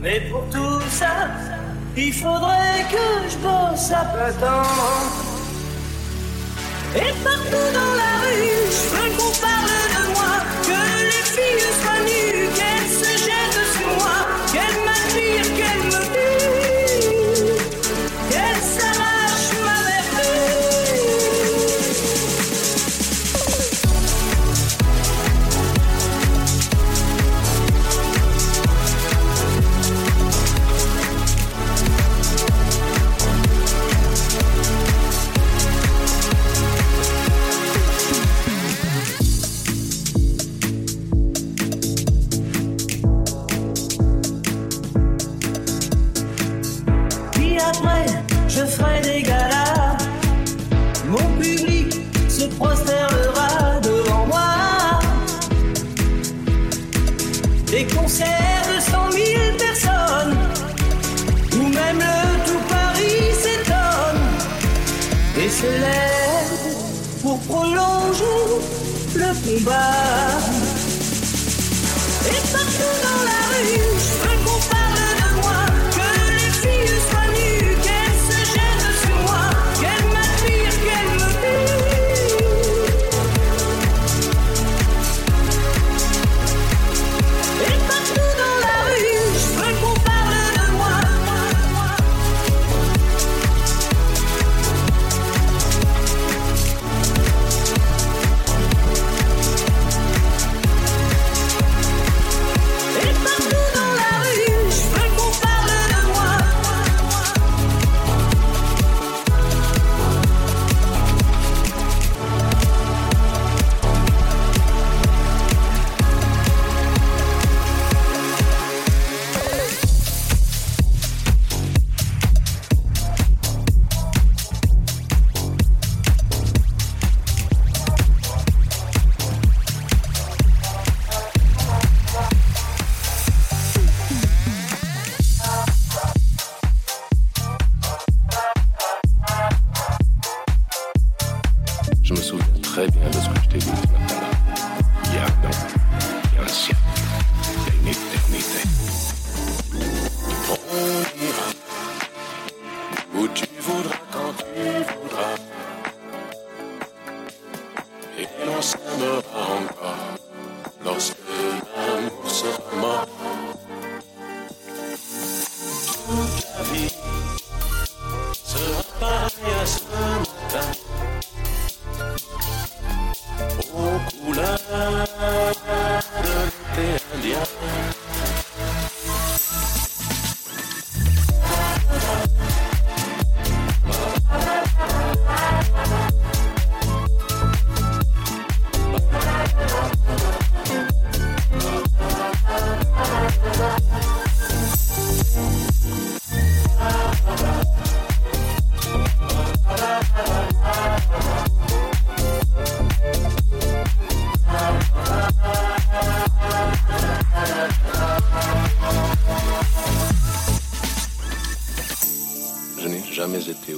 Mais pour tout ça, il faudrait que je bosse à plein temps. Et partout dans la rue, je veux le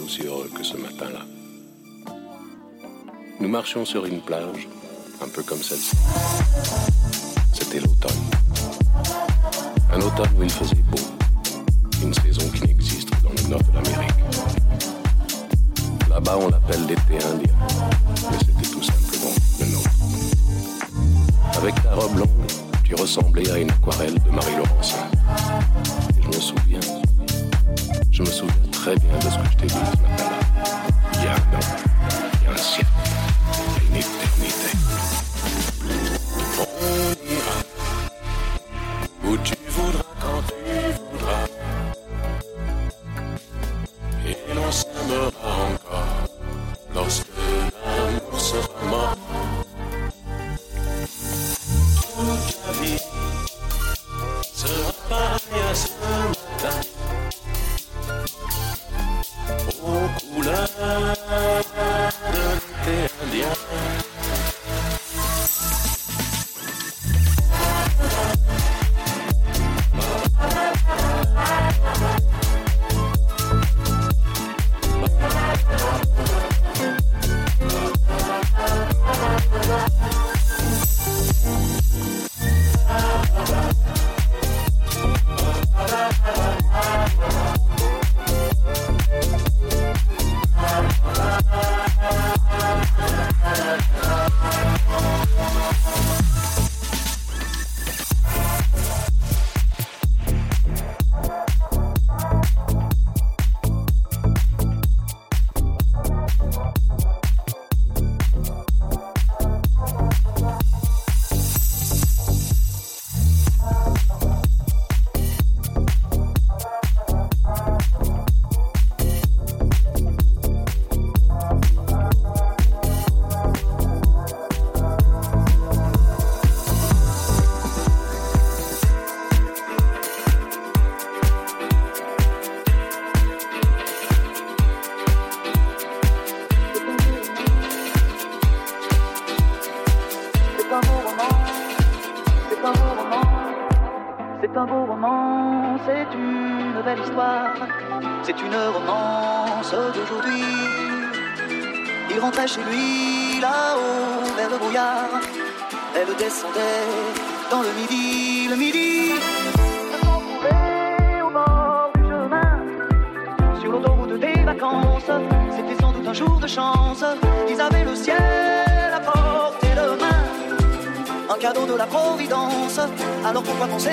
aussi heureux que ce matin-là. Nous marchions sur une plage, un peu comme celle-ci. C'était l'automne. Un automne où il faisait beau. Une saison qui n'existe que dans le nord de l'Amérique. Là-bas, on l'appelle l'été indien. Mais c'était tout simplement le nôtre. Avec ta robe longue, tu ressemblais à une aquarelle de Marie-Laurencin. Et je me souviens. Je me souviens très bien de ce que je t'ai dit ce matin-là. Il y a un homme, il y a un siècle. un beau roman, c'est une belle histoire, c'est une romance d'aujourd'hui. Il rentrait chez lui, là-haut, vers le brouillard. Elle descendait dans le midi, le midi. Se sont trouvés au bord du chemin, sur l'autoroute des vacances. C'était sans doute un jour de chance, ils avaient le ciel. Un cadeau de la Providence. Alors pourquoi penser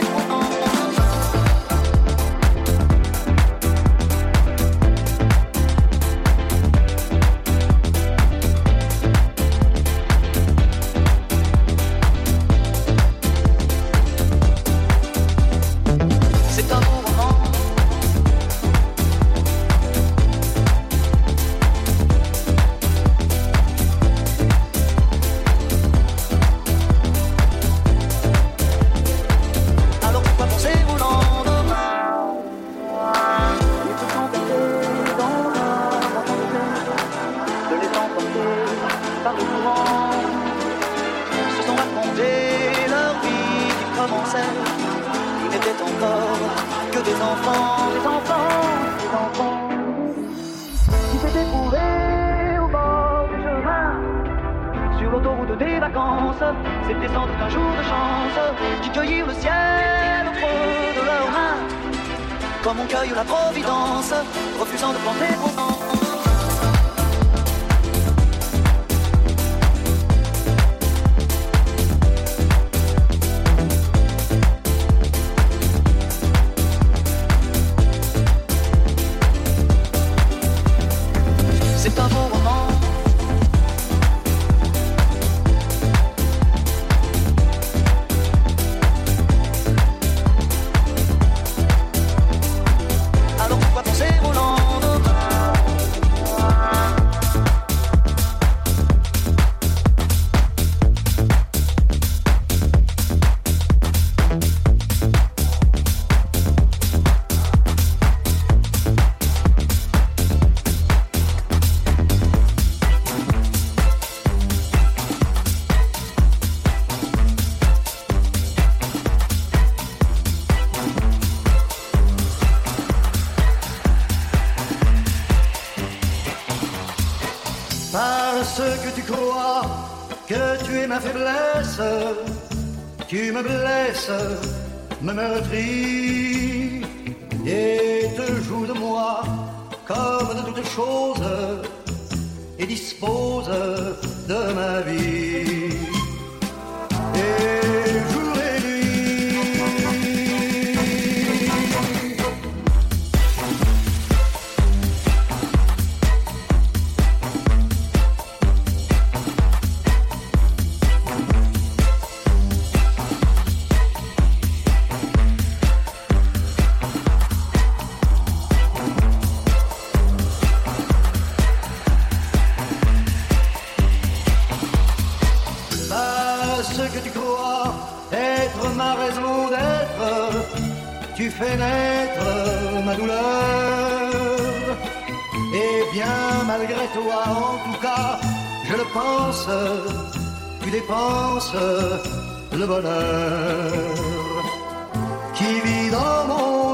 ils n'étaient encore que des enfants, des enfants, des enfants, qui s'étaient trouvés au bord du chemin, sur l'autoroute des vacances, c'était sans doute un jour de chance, qui cueillirent le ciel au creux de leurs mains, comme on cueille la providence, refusant de planter trop pourtant tu me blesses, me meurtris et te joues de moi comme de toutes choses et dispose de ma vie. Tu dépenses le bonheur qui vit dans mon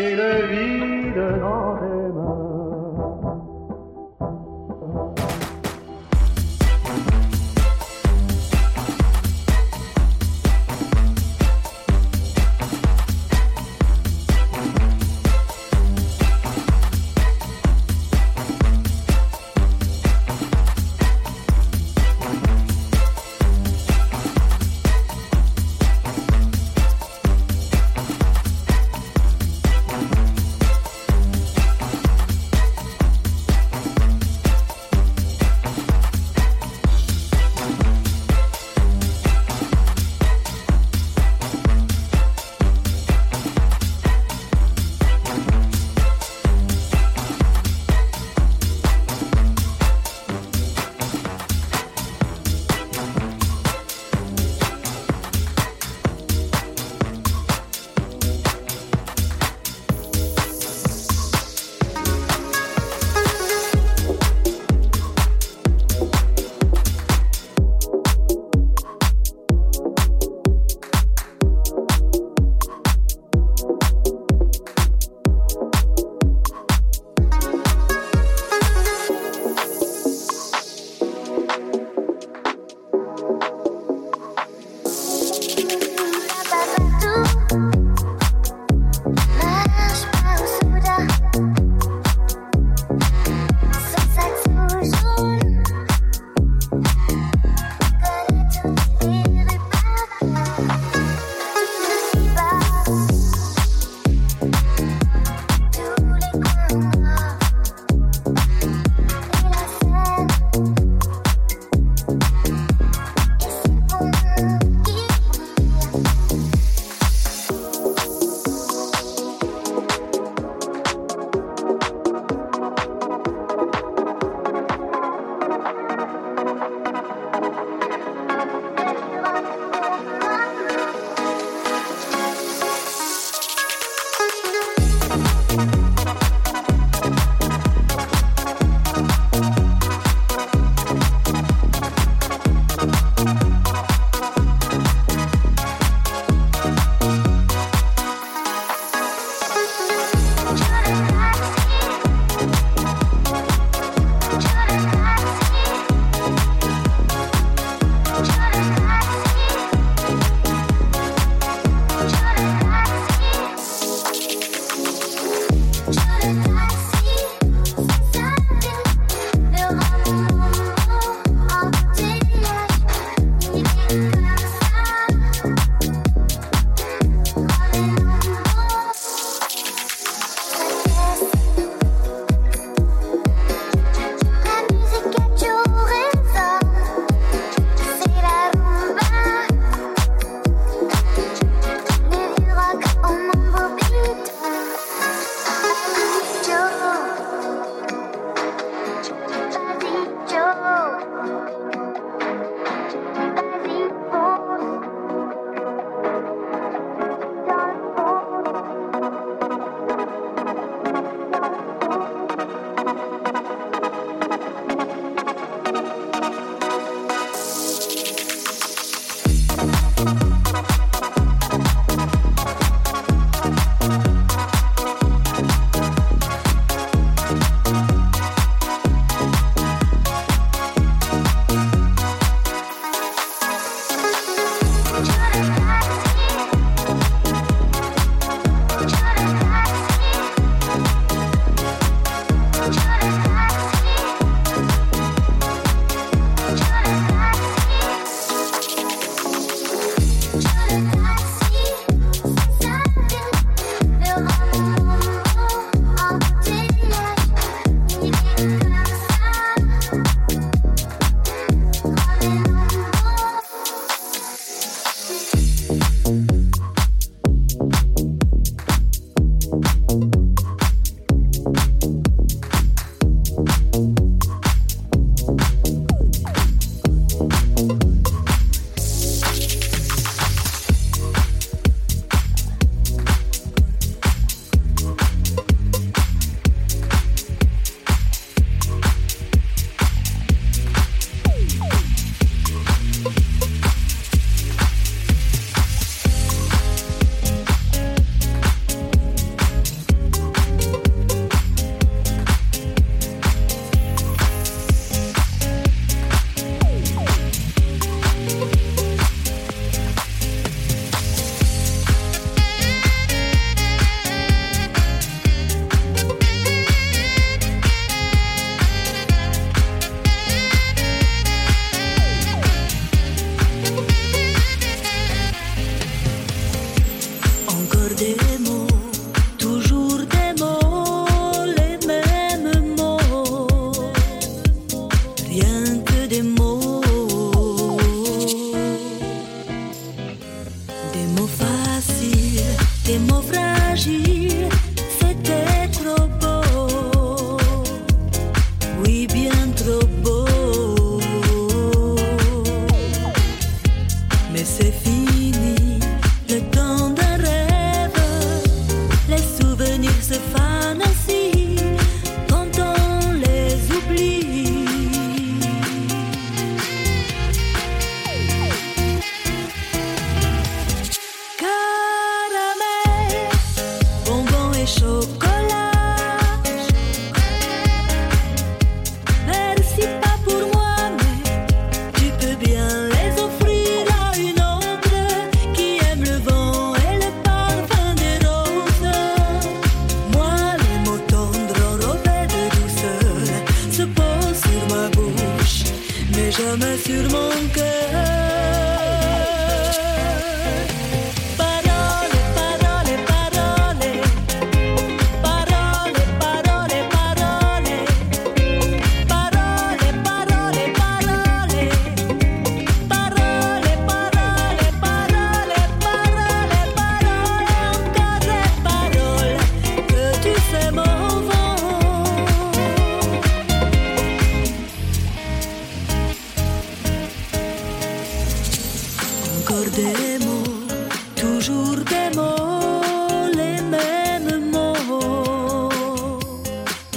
et le vide dans tes mains. fini. jamais sur mon cœur.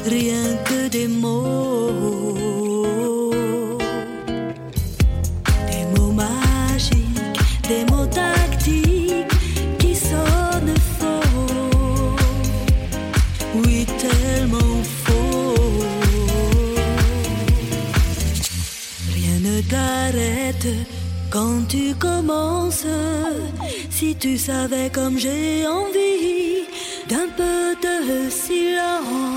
rien que des mots. Des mots magiques, des mots tactiques qui sonnent faux. Oui, tellement faux. Rien ne t'arrête quand tu commences. Si tu savais comme j'ai envie d'un peu de silence.